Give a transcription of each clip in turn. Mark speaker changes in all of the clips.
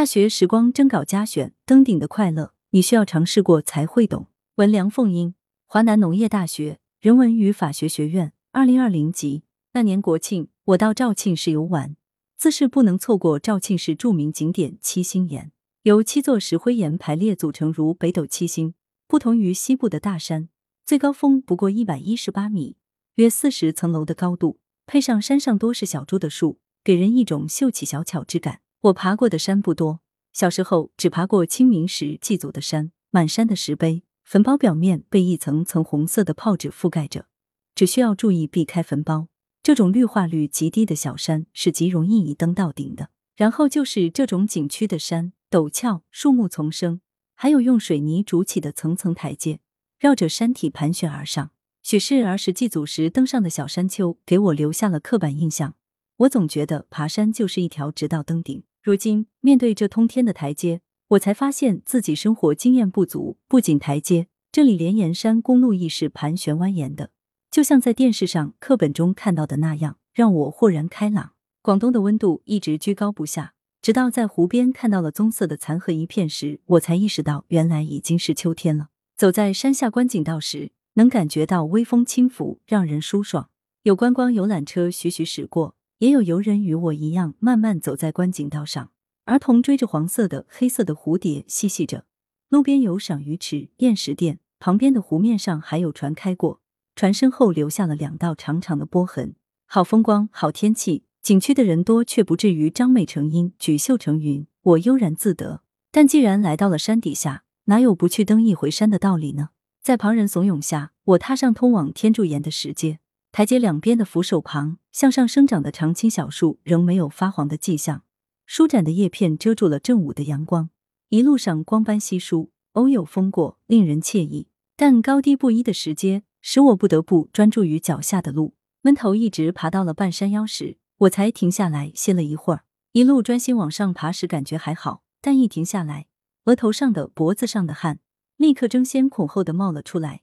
Speaker 1: 大学时光征稿加选，登顶的快乐，你需要尝试过才会懂。文梁凤英，华南农业大学人文与法学学院，二零二零级。那年国庆，我到肇庆市游玩，自是不能错过肇庆市著名景点七星岩，由七座石灰岩排列组成，如北斗七星。不同于西部的大山，最高峰不过一百一十八米，约四十层楼的高度，配上山上多是小株的树，给人一种秀气小巧之感。我爬过的山不多，小时候只爬过清明时祭祖的山，满山的石碑，坟包表面被一层层红色的泡纸覆盖着，只需要注意避开坟包。这种绿化率极低的小山是极容易一登到顶的。然后就是这种景区的山，陡峭，树木丛生。还有用水泥筑起的层层台阶，绕着山体盘旋而上。许是儿时祭祖时登上的小山丘，给我留下了刻板印象。我总觉得爬山就是一条直道登顶。如今面对这通天的台阶，我才发现自己生活经验不足。不仅台阶，这里连沿山公路亦是盘旋蜿蜒的，就像在电视上、课本中看到的那样，让我豁然开朗。广东的温度一直居高不下。直到在湖边看到了棕色的残荷一片时，我才意识到原来已经是秋天了。走在山下观景道时，能感觉到微风轻拂，让人舒爽。有观光游览车徐徐驶过，也有游人与我一样慢慢走在观景道上。儿童追着黄色的、黑色的蝴蝶嬉戏着。路边有赏鱼池、验石店，旁边的湖面上还有船开过，船身后留下了两道长长的波痕。好风光，好天气。景区的人多，却不至于张美成阴，举秀成云。我悠然自得。但既然来到了山底下，哪有不去登一回山的道理呢？在旁人怂恿下，我踏上通往天柱岩的石阶。台阶两边的扶手旁，向上生长的常青小树仍没有发黄的迹象，舒展的叶片遮住了正午的阳光。一路上光斑稀疏，偶有风过，令人惬意。但高低不一的石阶，使我不得不专注于脚下的路。闷头一直爬到了半山腰时。我才停下来歇了一会儿，一路专心往上爬时感觉还好，但一停下来，额头上的、脖子上的汗立刻争先恐后的冒了出来，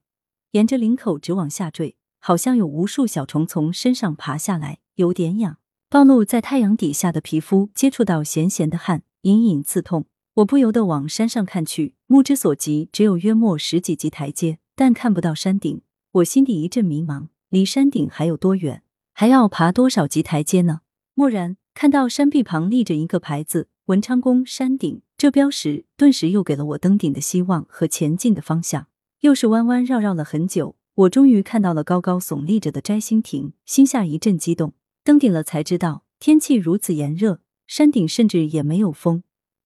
Speaker 1: 沿着领口直往下坠，好像有无数小虫从身上爬下来，有点痒。暴露在太阳底下的皮肤接触到咸咸的汗，隐隐刺痛。我不由得往山上看去，目之所及只有约莫十几级台阶，但看不到山顶。我心底一阵迷茫，离山顶还有多远？还要爬多少级台阶呢？蓦然看到山壁旁立着一个牌子“文昌宫山顶”，这标识顿时又给了我登顶的希望和前进的方向。又是弯弯绕绕了很久，我终于看到了高高耸立着的摘星亭，心下一阵激动。登顶了才知道，天气如此炎热，山顶甚至也没有风。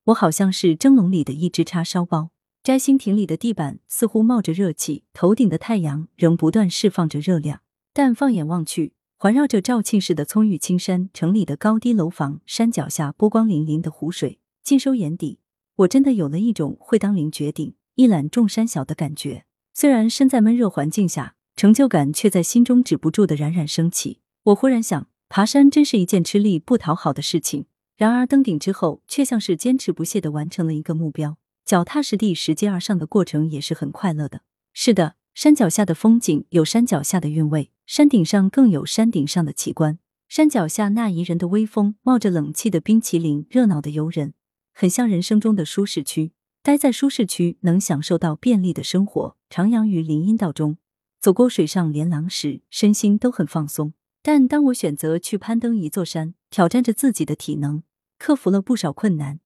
Speaker 1: 我好像是蒸笼里的一只叉烧包。摘星亭里的地板似乎冒着热气，头顶的太阳仍不断释放着热量，但放眼望去。环绕着肇庆市的葱郁青山，城里的高低楼房，山脚下波光粼粼的湖水，尽收眼底。我真的有了一种会当凌绝顶、一览众山小的感觉。虽然身在闷热环境下，成就感却在心中止不住的冉冉升起。我忽然想，爬山真是一件吃力不讨好的事情。然而登顶之后，却像是坚持不懈的完成了一个目标。脚踏实地、拾阶而上的过程也是很快乐的。是的。山脚下的风景有山脚下的韵味，山顶上更有山顶上的奇观。山脚下那宜人的微风，冒着冷气的冰淇淋，热闹的游人，很像人生中的舒适区。待在舒适区，能享受到便利的生活，徜徉于林荫道中，走过水上连廊时，身心都很放松。但当我选择去攀登一座山，挑战着自己的体能，克服了不少困难，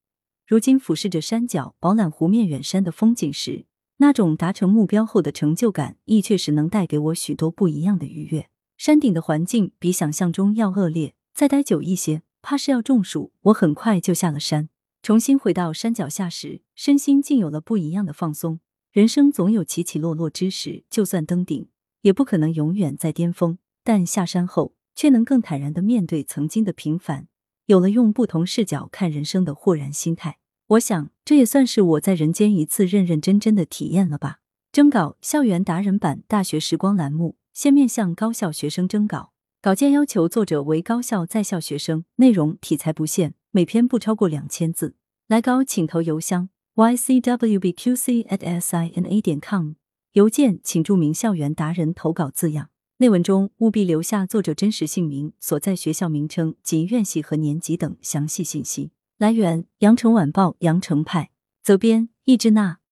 Speaker 1: 如今俯视着山脚，饱览湖面远山的风景时。那种达成目标后的成就感，亦确实能带给我许多不一样的愉悦。山顶的环境比想象中要恶劣，再待久一些，怕是要中暑。我很快就下了山，重新回到山脚下时，身心竟有了不一样的放松。人生总有起起落落之时，就算登顶，也不可能永远在巅峰。但下山后，却能更坦然的面对曾经的平凡，有了用不同视角看人生的豁然心态。我想，这也算是我在人间一次认认真真的体验了吧。征稿校园达人版大学时光栏目，现面向高校学生征稿，稿件要求作者为高校在校学生，内容题材不限，每篇不超过两千字。来稿请投邮箱 ycwbqc@sina 点 com，邮件请注明校园达人投稿字样。内文中务必留下作者真实姓名、所在学校名称及院系和年级等详细信息。来源：羊城晚报羊城派，责编：易志娜。